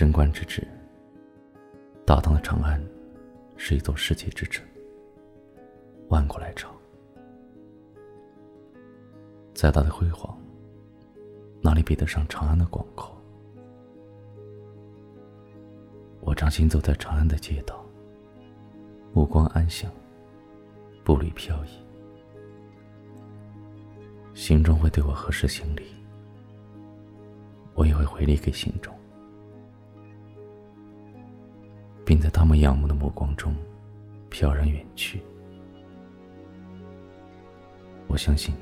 贞观之治，大唐的长安是一座世界之城，万国来朝。再大的辉煌，哪里比得上长安的广阔？我常行走在长安的街道，目光安详，步履飘逸，心中会对我何时行礼，我也会回礼给心中，并在他们仰慕的目光中飘然远去。我相信。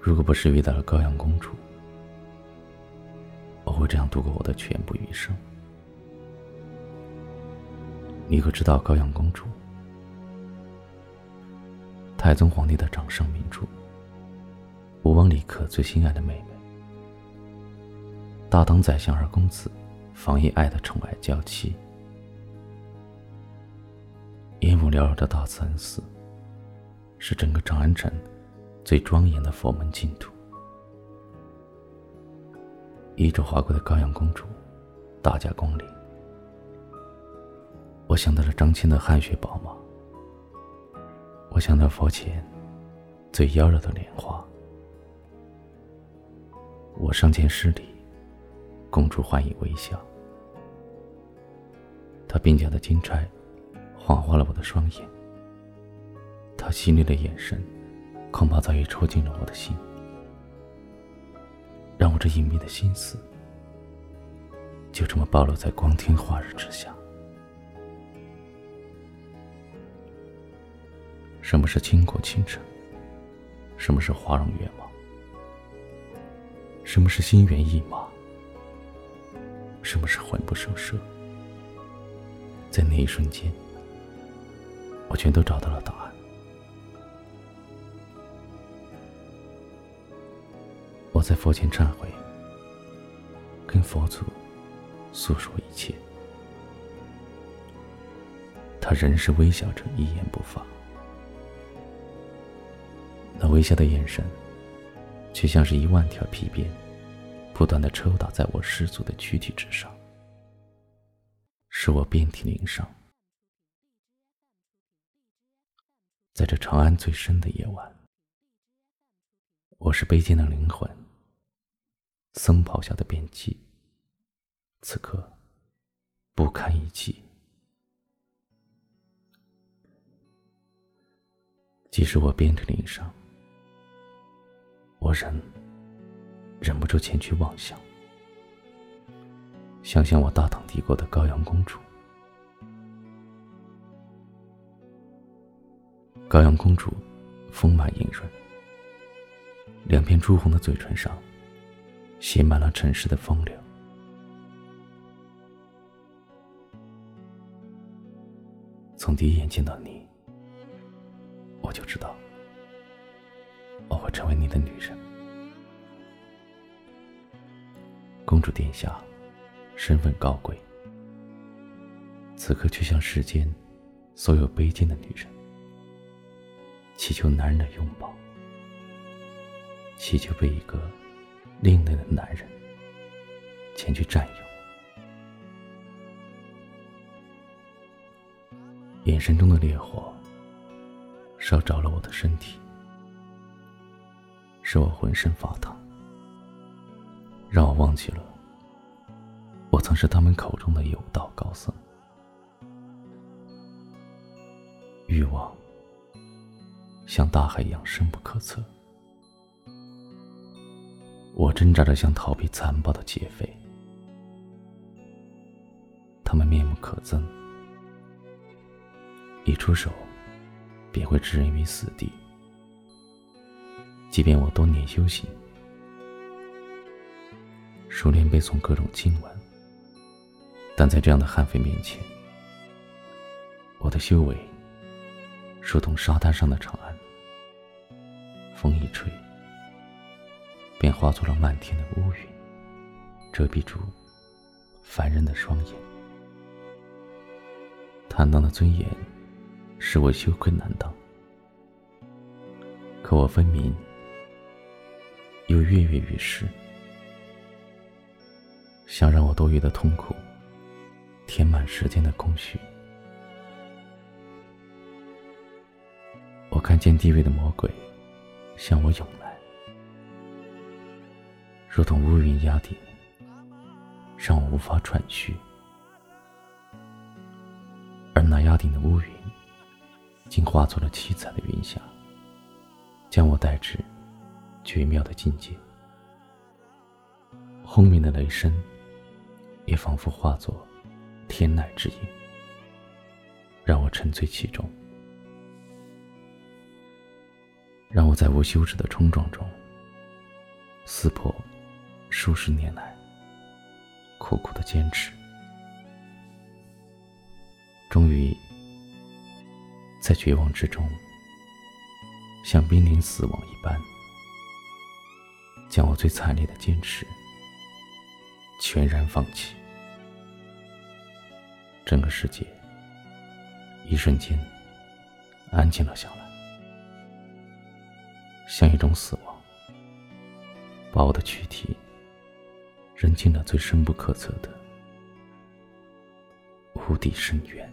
如果不是遇到了高阳公主，我会这样度过我的全部余生。你可知道高阳公主？太宗皇帝的掌上明珠，吴王李克最心爱的妹妹，大唐宰相二公子房遗爱的宠爱娇妻，烟雾缭绕的大慈恩寺，是整个长安城。最庄严的佛门净土，衣着华贵的高阳公主，大驾光临。我想到了张骞的汗血宝马，我想到佛前最妖娆的莲花。我上前施礼，公主欢迎微笑。他鬓角的金钗，晃花了我的双眼。他犀利的眼神。恐怕早已戳进了我的心，让我这隐秘的心思就这么暴露在光天化日之下。什么是倾国倾城？什么是花容月貌？什么是心猿意马？什么是魂不守舍？在那一瞬间，我全都找到了答案。我在佛前忏悔，跟佛祖诉说一切。他仍是微笑着，一言不发。那微笑的眼神，却像是一万条皮鞭，不断的抽打在我失足的躯体之上，使我遍体鳞伤。在这长安最深的夜晚，我是卑贱的灵魂。僧袍下的边际，此刻不堪一击。即使我遍体鳞伤，我仍忍不住前去妄想，想想我大唐帝国的高阳公主。高阳公主丰满莹润，两片朱红的嘴唇上。写满了尘世的风流。从第一眼见到你，我就知道我会成为你的女人。公主殿下，身份高贵，此刻却像世间所有卑贱的女人，祈求男人的拥抱，祈求被一个。另类的男人前去占有，眼神中的烈火烧着了我的身体，使我浑身发烫，让我忘记了曾是他们口中的有道高僧。欲望像大海一样深不可测。我挣扎着想逃避残暴的劫匪，他们面目可憎，一出手便会置人于死地。即便我多年修行，熟练背诵各种经文，但在这样的悍匪面前，我的修为如同沙滩上的长安，风一吹。便化作了漫天的乌云，遮蔽住凡人的双眼。坦荡的尊严使我羞愧难当，可我分明又跃跃欲试。想让我多余的痛苦填满时间的空虚。我看见地位的魔鬼向我涌来，如同乌云压顶，让我无法喘息。而那压顶的乌云，竟化作了七彩的云霞，将我带至绝妙的境界。轰鸣的雷声，也仿佛化作天籁之音，让我沉醉其中，让我在无休止的冲撞中撕破数十年来苦苦的坚持，终于在绝望之中，像濒临死亡一般，将我最惨烈的坚持。全然放弃，整个世界一瞬间安静了下来，像一种死亡，把我的躯体扔进了最深不可测的无底深渊。